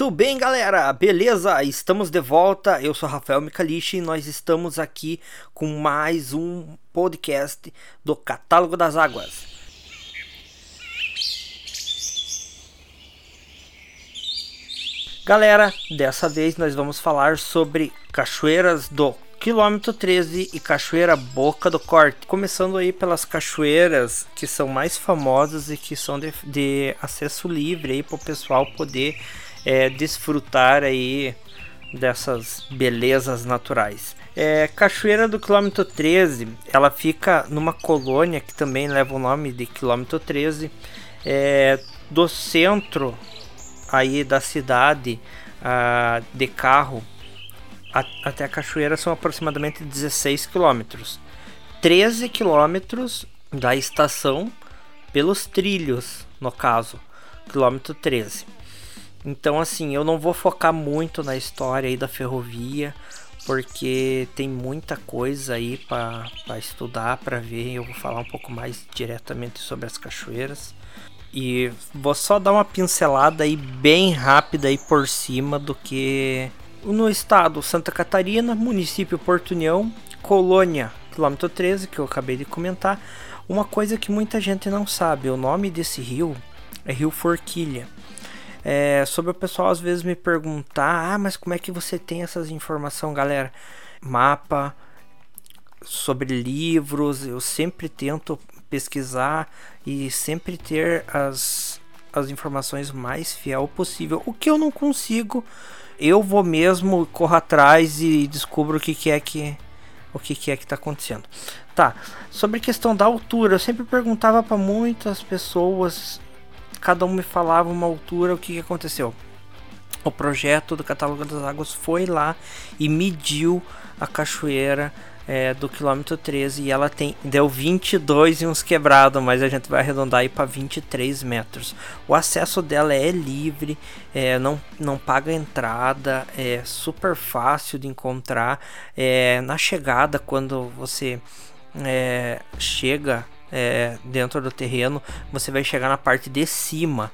Muito bem, galera, beleza? Estamos de volta. Eu sou Rafael Micalichi e nós estamos aqui com mais um podcast do Catálogo das Águas. Galera, dessa vez nós vamos falar sobre cachoeiras do quilômetro 13 e Cachoeira Boca do Corte. Começando aí pelas cachoeiras que são mais famosas e que são de, de acesso livre aí para o pessoal poder é, desfrutar aí dessas belezas naturais. É, Cachoeira do quilômetro 13, ela fica numa colônia que também leva o nome de quilômetro 13, é, do centro aí da cidade de carro a, até a cachoeira são aproximadamente 16 quilômetros. 13 quilômetros da estação pelos trilhos, no caso, quilômetro 13. Então, assim, eu não vou focar muito na história aí da ferrovia, porque tem muita coisa aí para estudar, para ver. Eu vou falar um pouco mais diretamente sobre as cachoeiras. E vou só dar uma pincelada aí bem rápida aí por cima do que no estado Santa Catarina, município Porto União, colônia quilômetro 13, que eu acabei de comentar. Uma coisa que muita gente não sabe, o nome desse rio é Rio Forquilha. É, sobre o pessoal às vezes me perguntar, ah, mas como é que você tem essas informações, galera? Mapa, sobre livros, eu sempre tento pesquisar e sempre ter as, as informações mais fiel possível. O que eu não consigo eu vou mesmo, corro atrás e descubro o que, que é que o que, que é que está acontecendo. Tá, sobre a questão da altura, eu sempre perguntava para muitas pessoas, cada um me falava uma altura, o que, que aconteceu. O projeto do Catálogo das Águas foi lá e mediu a cachoeira é, do quilômetro 13 e ela tem deu 22 e uns quebrados, mas a gente vai arredondar aí para 23 metros. O acesso dela é livre, é, não, não paga entrada, é super fácil de encontrar. É, na chegada, quando você é, chega é, dentro do terreno, você vai chegar na parte de cima.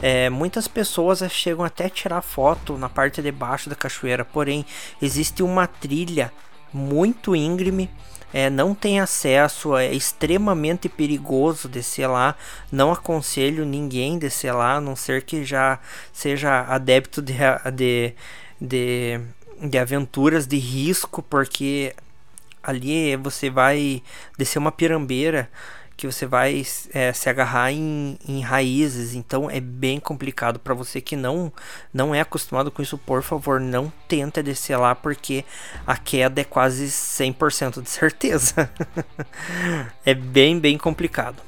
É, muitas pessoas chegam até tirar foto na parte de baixo da cachoeira, porém existe uma trilha muito íngreme, é, não tem acesso, é extremamente perigoso descer lá. Não aconselho ninguém descer lá, a não ser que já seja adepto de, de, de, de aventuras de risco, porque ali você vai descer uma pirambeira que você vai é, se agarrar em, em, raízes, então é bem complicado para você que não não é acostumado com isso, por favor, não tenta descer lá porque a queda é quase 100% de certeza. é bem bem complicado.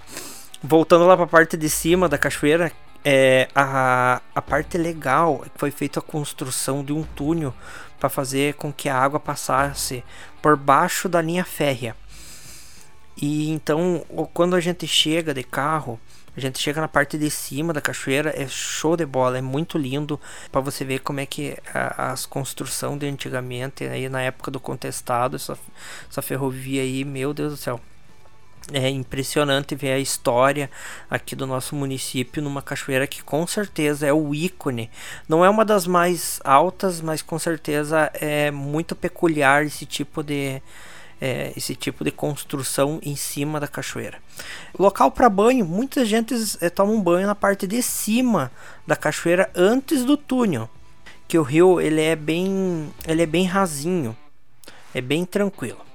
Voltando lá para a parte de cima da cachoeira, é, a, a parte legal é foi feita a construção de um túnel para fazer com que a água passasse por baixo da linha férrea. E então, quando a gente chega de carro, a gente chega na parte de cima da cachoeira, é show de bola, é muito lindo para você ver como é que as construção de antigamente, aí na época do contestado, essa, essa ferrovia aí, meu Deus do céu. É impressionante ver a história aqui do nosso município numa cachoeira que com certeza é o ícone. Não é uma das mais altas, mas com certeza é muito peculiar esse tipo de, é, esse tipo de construção em cima da cachoeira. Local para banho, muita gente é, toma um banho na parte de cima da cachoeira antes do túnel, que o rio ele é bem, ele é bem rasinho, é bem tranquilo.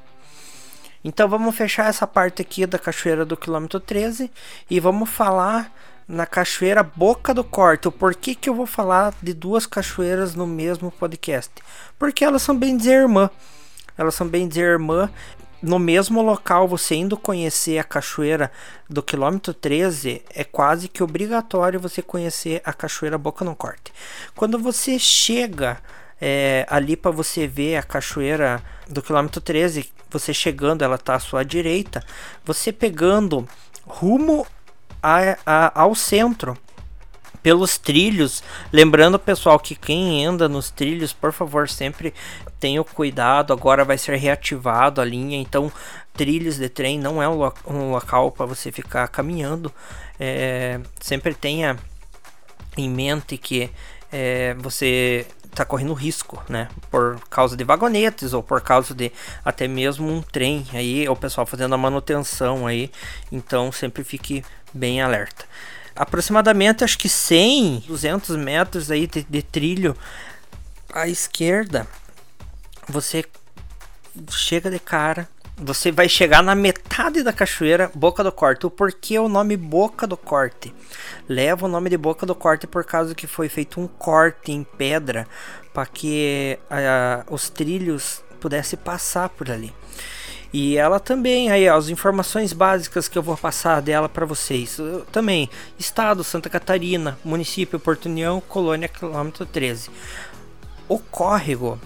Então vamos fechar essa parte aqui da cachoeira do quilômetro 13 e vamos falar na cachoeira Boca do Corte. O porquê que eu vou falar de duas cachoeiras no mesmo podcast? Porque elas são bem dizer irmã elas são bem dizer irmã. No mesmo local, você indo conhecer a cachoeira do quilômetro 13, é quase que obrigatório você conhecer a cachoeira Boca no Corte. Quando você chega é, ali para você ver a cachoeira do quilômetro 13, você chegando, ela está à sua direita, você pegando rumo a, a, ao centro pelos trilhos. Lembrando, pessoal, que quem anda nos trilhos, por favor, sempre tenha cuidado. Agora vai ser reativado a linha, então trilhos de trem não é um, um local para você ficar caminhando. É, sempre tenha em mente que é, você está correndo risco, né? Por causa de vagonetes ou por causa de até mesmo um trem aí, o pessoal fazendo a manutenção aí. Então sempre fique bem alerta. Aproximadamente acho que 100, 200 metros aí de, de trilho à esquerda, você chega de cara você vai chegar na metade da cachoeira Boca do Corte. O porquê o nome Boca do Corte? Leva o nome de Boca do Corte por causa que foi feito um corte em pedra para que uh, os trilhos pudessem passar por ali. E ela também, aí as informações básicas que eu vou passar dela para vocês. Também, estado Santa Catarina, município Porto União, colônia quilômetro 13. O córrego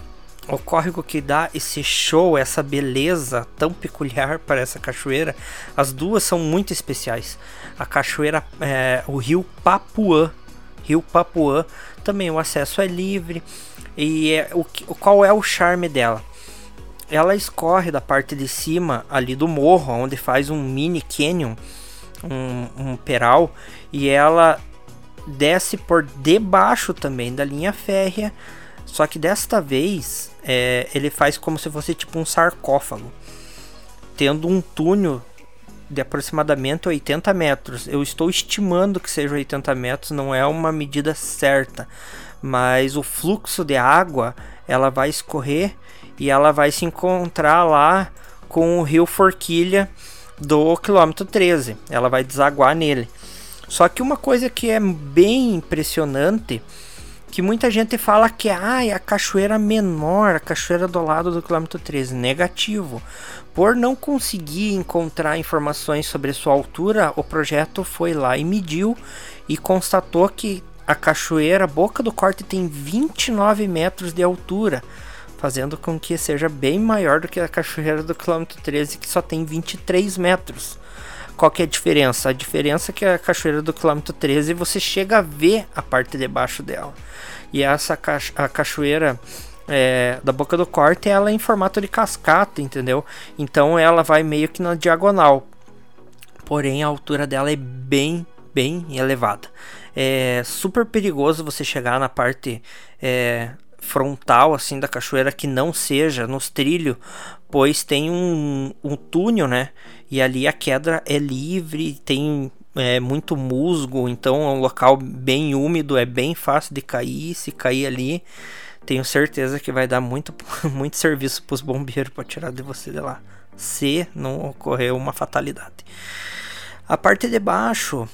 o córrego que dá esse show, essa beleza tão peculiar para essa cachoeira, as duas são muito especiais. A cachoeira, é, o rio Papuã, rio Papuã, também o acesso é livre. E é, o, qual é o charme dela? Ela escorre da parte de cima ali do morro, onde faz um mini canyon, um, um peral, e ela desce por debaixo também da linha férrea só que desta vez é, ele faz como se fosse tipo um sarcófago, tendo um túnel de aproximadamente 80 metros. Eu estou estimando que seja 80 metros, não é uma medida certa, mas o fluxo de água ela vai escorrer e ela vai se encontrar lá com o rio Forquilha do quilômetro 13. Ela vai desaguar nele. Só que uma coisa que é bem impressionante que muita gente fala que ah, é a cachoeira menor, a cachoeira do lado do quilômetro 13. Negativo. Por não conseguir encontrar informações sobre sua altura, o projeto foi lá e mediu e constatou que a cachoeira Boca do Corte tem 29 metros de altura, fazendo com que seja bem maior do que a cachoeira do quilômetro 13, que só tem 23 metros. Qual que é a diferença? A diferença é que a cachoeira do quilômetro 13 você chega a ver a parte de baixo dela. E essa a cachoeira é, da Boca do Corte ela é em formato de cascata, entendeu? Então ela vai meio que na diagonal. Porém a altura dela é bem, bem elevada. É super perigoso você chegar na parte é, frontal assim da cachoeira que não seja nos trilhos, pois tem um, um túnel, né? E ali a queda é livre, tem é, muito musgo, então é um local bem úmido, é bem fácil de cair. Se cair ali, tenho certeza que vai dar muito, muito serviço para os bombeiros para tirar de você de lá, se não ocorrer uma fatalidade. A parte de baixo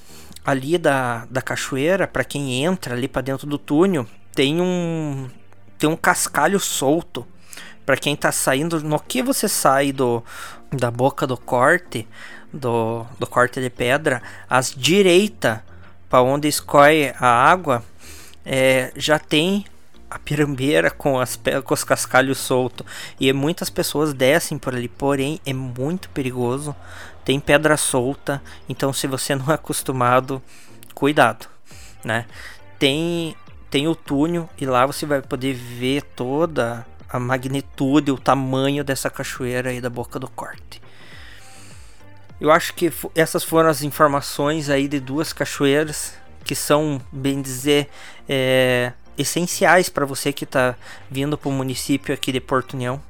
ali da, da cachoeira, para quem entra ali para dentro do túnel, tem um tem um cascalho solto. Para quem tá saindo, no que você sai do da boca do corte, do, do corte de pedra, à direita, para onde escorre a água, é, já tem a pirambeira com, as, com os cascalhos soltos. E muitas pessoas descem por ali, porém é muito perigoso. Tem pedra solta, então se você não é acostumado, cuidado, né? Tem tem o túnel e lá você vai poder ver toda a magnitude, o tamanho dessa cachoeira aí da Boca do Corte. Eu acho que essas foram as informações aí de duas cachoeiras que são, bem dizer, é, essenciais para você que está vindo para o município aqui de Porto União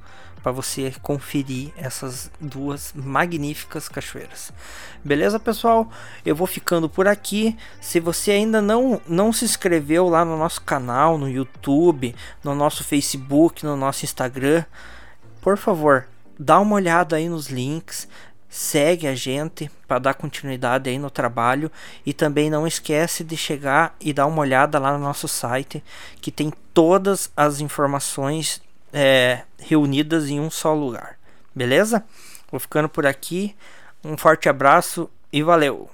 para você conferir essas duas magníficas cachoeiras. Beleza, pessoal? Eu vou ficando por aqui. Se você ainda não, não se inscreveu lá no nosso canal, no YouTube, no nosso Facebook, no nosso Instagram, por favor, dá uma olhada aí nos links. Segue a gente para dar continuidade aí no trabalho e também não esquece de chegar e dar uma olhada lá no nosso site que tem todas as informações é, reunidas em um só lugar. Beleza? Vou ficando por aqui. Um forte abraço e valeu!